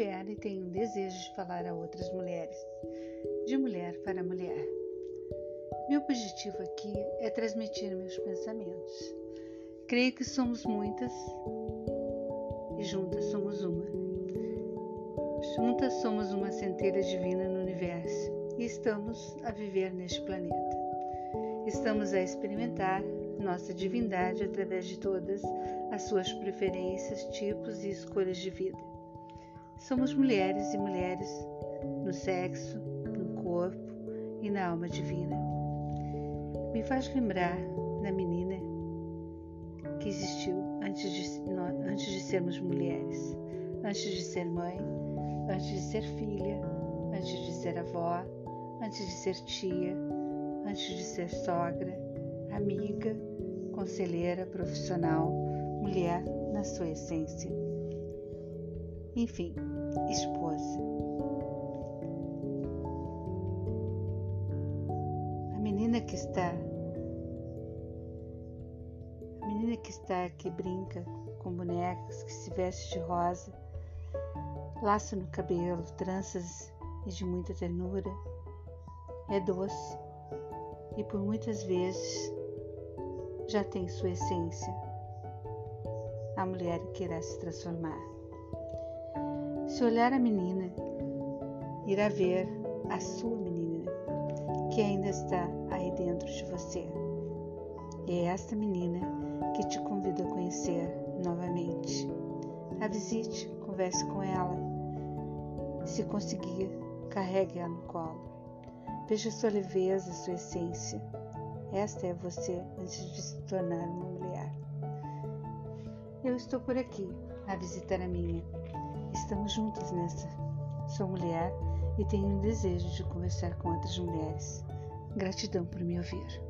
mulher e tenho um desejo de falar a outras mulheres, de mulher para mulher. Meu objetivo aqui é transmitir meus pensamentos. Creio que somos muitas e juntas somos uma. Juntas somos uma centelha divina no universo e estamos a viver neste planeta. Estamos a experimentar nossa divindade através de todas as suas preferências, tipos e escolhas de vida. Somos mulheres e mulheres no sexo, no corpo e na alma divina. Me faz lembrar da menina que existiu antes de, antes de sermos mulheres, antes de ser mãe, antes de ser filha, antes de ser avó, antes de ser tia, antes de ser sogra, amiga, conselheira, profissional, mulher na sua essência. Enfim, esposa. A menina que está a menina que está que brinca com bonecas, que se veste de rosa, laço no cabelo, tranças e de muita ternura, é doce e por muitas vezes já tem sua essência. A mulher que irá se transformar. Se olhar a menina, irá ver a sua menina, que ainda está aí dentro de você. E é esta menina que te convido a conhecer novamente. A visite, converse com ela. Se conseguir, carregue-a no colo. Veja sua leveza, sua essência. Esta é você antes de se tornar uma mulher. Eu estou por aqui a visitar a minha. Estamos juntas nessa. Sou mulher e tenho um desejo de conversar com outras mulheres. Gratidão por me ouvir.